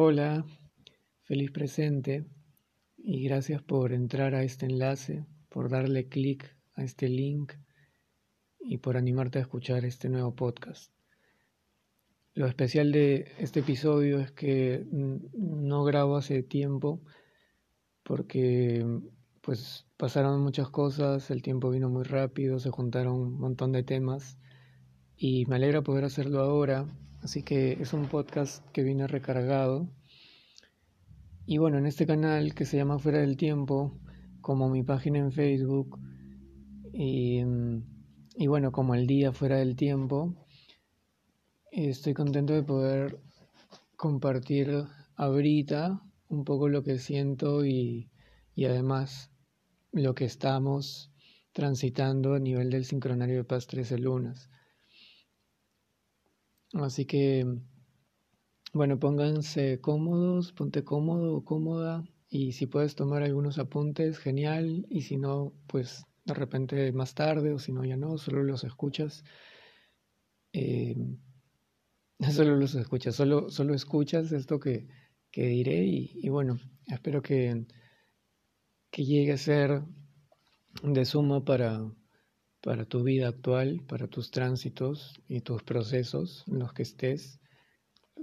Hola, feliz presente y gracias por entrar a este enlace, por darle clic a este link y por animarte a escuchar este nuevo podcast. Lo especial de este episodio es que no grabo hace tiempo porque pues pasaron muchas cosas, el tiempo vino muy rápido, se juntaron un montón de temas y me alegra poder hacerlo ahora, así que es un podcast que viene recargado. Y bueno, en este canal que se llama Fuera del Tiempo, como mi página en Facebook y, y bueno, como el día Fuera del Tiempo, estoy contento de poder compartir ahorita un poco lo que siento y, y además lo que estamos transitando a nivel del sincronario de paz 13 lunas. Así que, bueno, pónganse cómodos, ponte cómodo o cómoda y si puedes tomar algunos apuntes, genial, y si no, pues de repente más tarde o si no, ya no, solo los escuchas. Eh, solo los escuchas, solo, solo escuchas esto que, que diré y, y, bueno, espero que, que llegue a ser de suma para, para tu vida actual, para tus tránsitos y tus procesos en los que estés,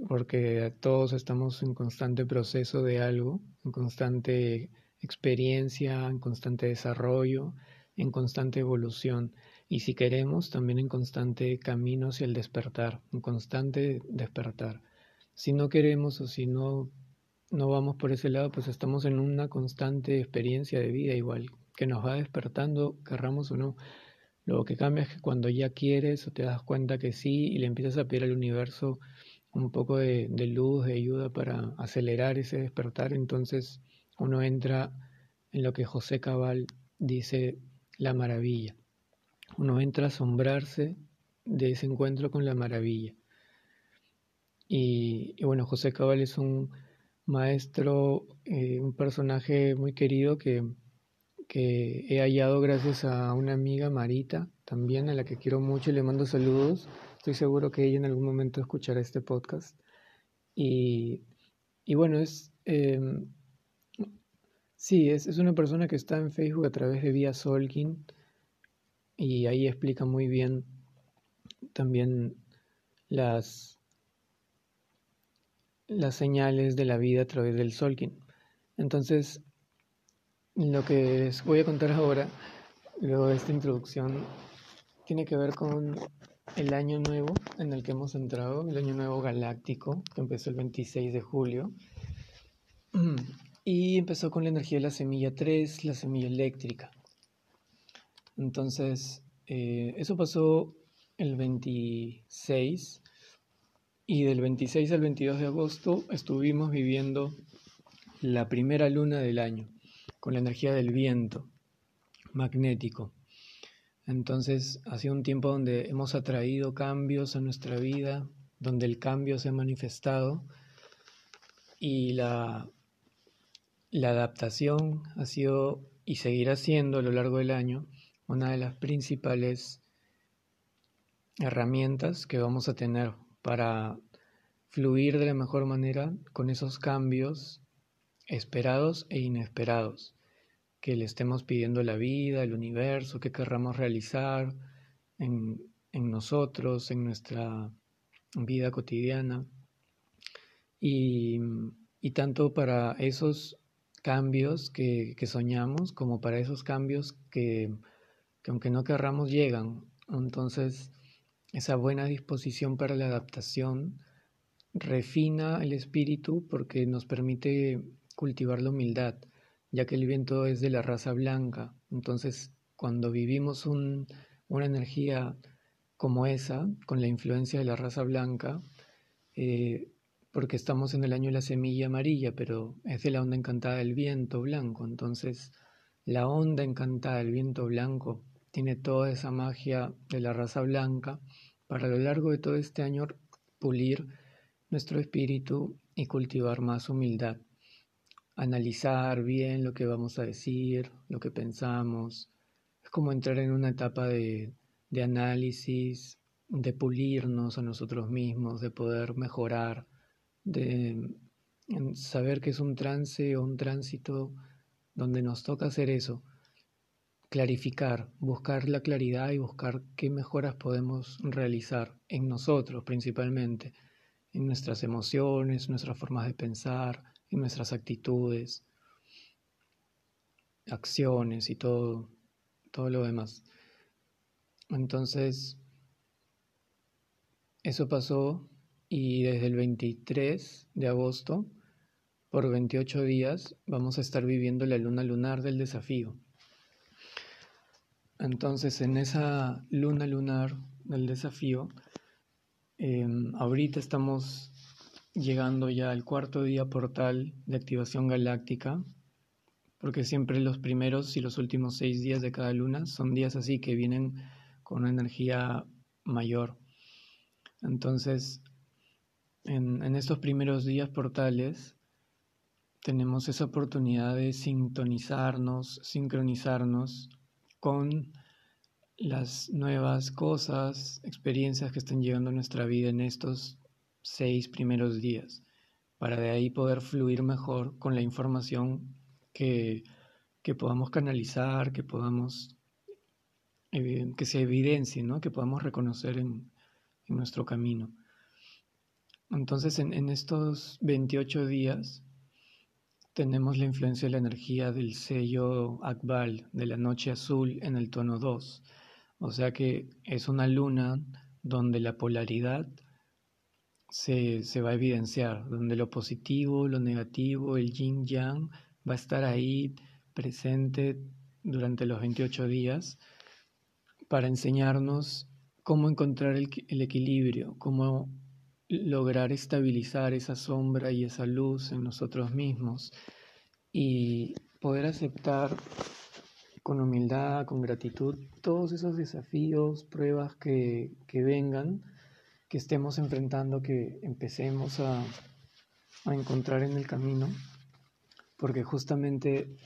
porque todos estamos en constante proceso de algo, en constante experiencia, en constante desarrollo, en constante evolución y si queremos también en constante camino hacia el despertar, en constante despertar. Si no queremos o si no no vamos por ese lado, pues estamos en una constante experiencia de vida igual, que nos va despertando, querramos o no. Lo que cambia es que cuando ya quieres o te das cuenta que sí y le empiezas a pedir al universo un poco de, luz, de ayuda para acelerar ese despertar, entonces uno entra en lo que José Cabal dice la maravilla. Uno entra a asombrarse de ese encuentro con la maravilla. Y, bueno, José Cabal es un maestro, eh, un personaje muy querido que que he hallado gracias a una amiga, Marita, también a la que quiero mucho y le mando saludos. Estoy seguro que ella en algún momento escuchará este podcast. Y, y bueno, es... Em, sí, es, es, una persona que está en Facebook a través de Vía Solkin y ahí explica muy bien también las, las señales de la vida a través del Solkin. Entonces, lo que les voy a contar ahora, luego de esta introducción, tiene que ver con el año nuevo en el que hemos entrado, el año nuevo galáctico, que empezó el 26 de julio. Y empezó con la energía de la semilla 3, la semilla eléctrica. Entonces, eh, eso pasó el 26 y del 26 al 22 de agosto estuvimos viviendo la primera luna del año con la energía del viento magnético. Entonces ha sido un tiempo donde hemos atraído cambios a nuestra vida, donde el cambio se ha manifestado y la, la adaptación ha sido y seguirá siendo a lo largo del año una de las principales herramientas que vamos a tener para fluir de la mejor manera con esos cambios esperados e inesperados que le estemos pidiendo la vida, el universo, que querramos realizar en, nosotros, en nuestra vida cotidiana. Y, tanto para esos cambios que, soñamos como para esos cambios que, que aunque no querramos llegan. Entonces, esa buena disposición para la adaptación refina el espíritu porque nos permite cultivar la humildad ya que el viento es de la raza blanca. Entonces, cuando vivimos una energía como esa, con la influencia de la raza blanca, eh, porque estamos en el año de la semilla amarilla, pero es de la onda encantada del viento blanco. Entonces, la onda encantada del viento blanco tiene toda esa magia de la raza blanca para a lo largo de todo este año pulir nuestro espíritu y cultivar más humildad analizar bien lo que vamos a decir, lo que pensamos. Es como entrar en una etapa de, de análisis, de pulirnos a nosotros mismos, de poder mejorar, de, saber que es un trance o un tránsito donde nos toca hacer eso, clarificar, buscar la claridad y buscar qué mejoras podemos realizar en nosotros principalmente, en nuestras emociones, nuestras formas de pensar, en nuestras actitudes, acciones y todo, todo lo demás. Entonces, eso pasó y desde el 23 de agosto, por 28 días, vamos a estar viviendo la luna lunar del desafío. Entonces, en esa luna lunar del desafío, em, ahorita estamos llegando ya al cuarto día portal de activación galáctica, porque siempre los primeros y los últimos seis días de cada luna son días así que vienen con una energía mayor. Entonces, en, estos primeros días portales, tenemos esa oportunidad de sintonizarnos, sincronizarnos con las nuevas cosas, experiencias que están llegando a nuestra vida en estos seis primeros días, para de ahí poder fluir mejor con la información que, que podamos canalizar, que podamos, que se evidencie, ¿no? que podamos reconocer en, nuestro camino. Entonces, en, en estos 28 días, tenemos la influencia de la energía del sello Akbal, de la noche azul en el tono 2. O sea que es una luna donde la polaridad se, se, va a evidenciar, donde lo positivo, lo negativo, el yin yang va a estar ahí presente durante los 28 días para enseñarnos cómo encontrar el, el equilibrio, cómo lograr estabilizar esa sombra y esa luz en nosotros mismos y poder aceptar con humildad, con gratitud, todos esos desafíos, pruebas que, que vengan, que estemos enfrentando, que empecemos a, a encontrar en el camino, porque justamente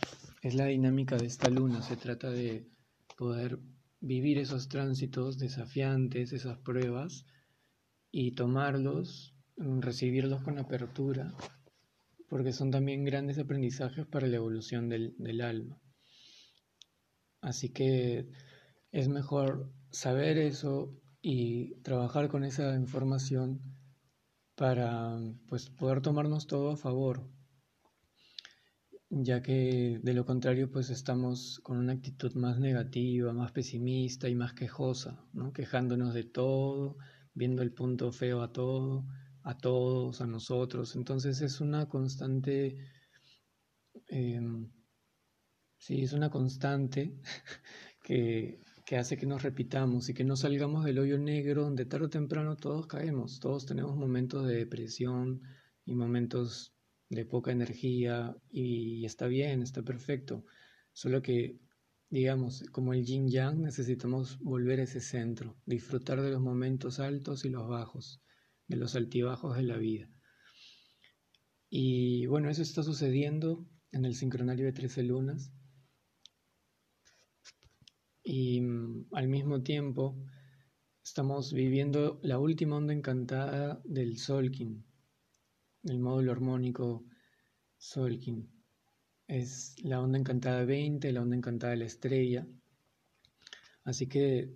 es la dinámica de esta luna, se trata de poder vivir esos tránsitos desafiantes, esas pruebas, y tomarlos, mm, recibirlos con apertura, porque son también grandes aprendizajes para la evolución del, del alma. Así que es mejor saber eso y trabajar con esa información para pues, poder tomarnos todo a favor, ya que de lo contrario pues estamos con una actitud más negativa, más pesimista y más quejosa, ¿no? quejándonos de todo viendo el punto feo a todo, a todos, a nosotros. Entonces es una constante, em, sí, es una constante que, que hace que nos repitamos y que no salgamos del hoyo negro donde tarde o temprano todos caemos, todos tenemos momentos de depresión y momentos de poca energía y está bien, está perfecto, solo que Digamos, como el yin yang, necesitamos volver a ese centro, disfrutar de los momentos altos y los bajos, de los altibajos de la vida. Y bueno, eso está sucediendo en el sincronario de 13 lunas. Y mm, al mismo tiempo estamos viviendo la última onda encantada del Solkin, del módulo armónico Solkin es la onda encantada 20, la onda encantada de la estrella. Así que,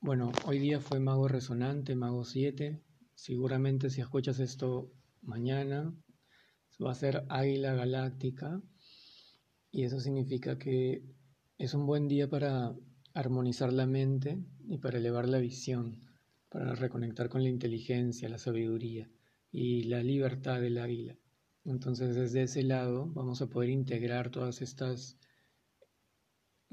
bueno, hoy día fue Mago Resonante, Mago 7. Seguramente si escuchas esto mañana, va a ser Águila Galáctica. Y eso significa que es un buen día para armonizar la mente y para elevar la visión, para reconectar con la inteligencia, la sabiduría y la libertad del águila. Entonces desde ese lado vamos a poder integrar todas estas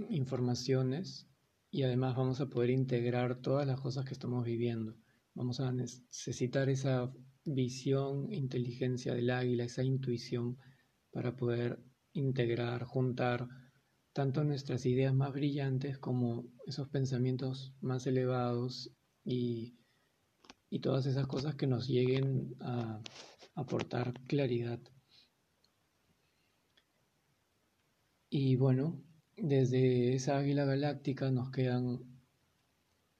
informaciones y además vamos a poder integrar todas las cosas que estamos viviendo. Vamos a necesitar esa visión, inteligencia del águila, esa intuición para poder integrar, juntar tanto nuestras ideas más brillantes como esos pensamientos más elevados y, y todas esas cosas que nos lleguen a aportar claridad. Y bueno, desde esa águila galáctica nos quedan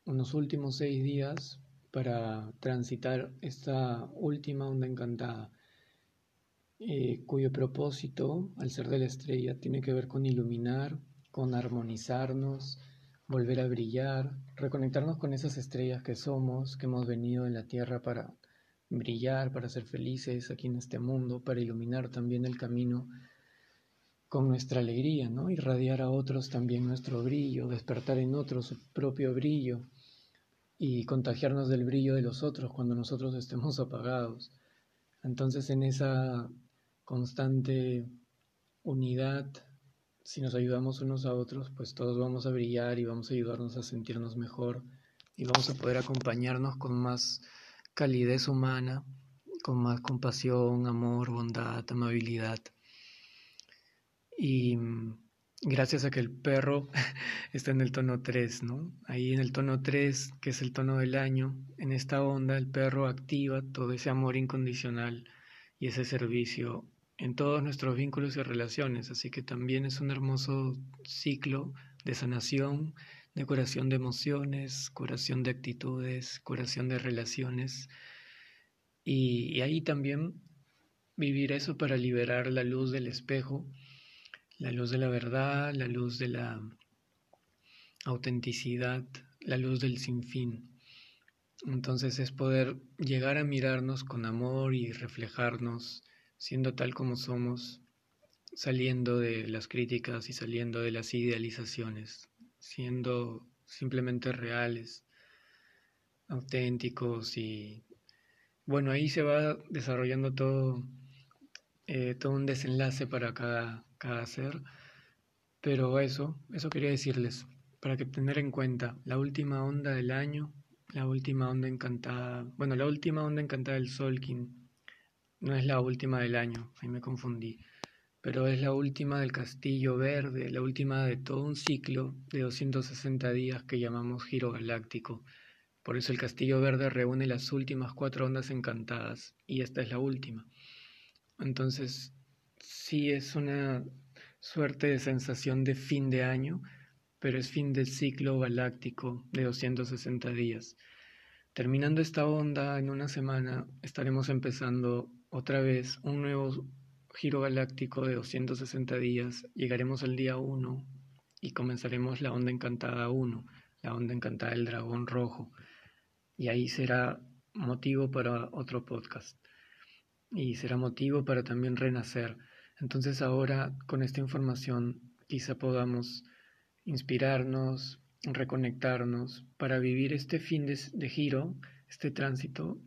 unos últimos seis días para transitar esta última onda encantada. Eh, cuyo propósito, al ser de la estrella, tiene que ver con iluminar, con armonizarnos, volver a brillar, reconectarnos con esas estrellas que somos, que hemos venido en la Tierra para brillar, para ser felices aquí en este mundo, para iluminar también el camino con nuestra alegría, ¿no? Irradiar a otros también nuestro brillo, despertar en otros su propio brillo y contagiarnos del brillo de los otros cuando nosotros estemos apagados. Entonces en esa constante unidad, si nos ayudamos unos a otros, pues todos vamos a brillar y vamos a ayudarnos a sentirnos mejor y vamos a poder acompañarnos con más calidez humana, con más compasión, amor, bondad, amabilidad. Y mm, gracias a que el perro está en el tono 3, ¿no? Ahí en el tono 3, que es el tono del año, en esta onda el perro activa todo ese amor incondicional y ese servicio en todos nuestros vínculos y relaciones, así que también es un hermoso ciclo de sanación, de curación de emociones, curación de actitudes, curación de relaciones, y, ahí también vivir eso para liberar la luz del espejo, la luz de la verdad, la luz de la autenticidad, la luz del sinfín. Entonces es poder llegar a mirarnos con amor y reflejarnos siendo tal como somos, saliendo de las críticas y saliendo de las idealizaciones, siendo simplemente reales, auténticos y bueno, ahí se va desarrollando todo, eh, todo un desenlace para cada, cada ser, pero eso, eso quería decirles, para que tener en cuenta la última onda del año, la última onda encantada, bueno, la última onda encantada del Solkin no es la última del año, ahí me confundí, pero es la última del Castillo Verde, la última de todo un ciclo de 260 días que llamamos Giro Galáctico. Por eso el Castillo Verde reúne las últimas cuatro ondas encantadas y esta es la última. Entonces, sí es una suerte de sensación de fin de año, pero es fin del ciclo galáctico de 260 días. Terminando esta onda en una semana, estaremos empezando otra vez un nuevo giro galáctico de 260 días, llegaremos al día 1 y comenzaremos la onda encantada 1, la onda encantada del dragón rojo. Y ahí será motivo para otro podcast. Y será motivo para también renacer. Entonces ahora con esta información quizá podamos inspirarnos, reconectarnos para vivir este fin de, de giro, este tránsito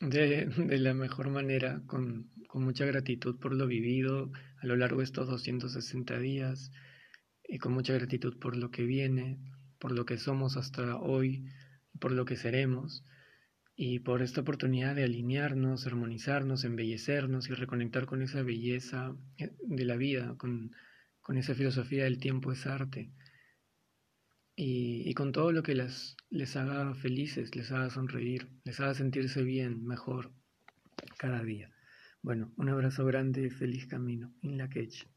de, de la mejor manera, con, con, mucha gratitud por lo vivido a lo largo de estos 260 días y con mucha gratitud por lo que viene, por lo que somos hasta hoy, por lo que seremos y por esta oportunidad de alinearnos, armonizarnos, embellecernos y reconectar con esa belleza de la vida, con, con esa filosofía del tiempo es arte y, con todo lo que les, les haga felices, les haga sonreír, les haga sentirse bien, mejor cada día. Bueno, un abrazo grande y feliz camino. In la quech.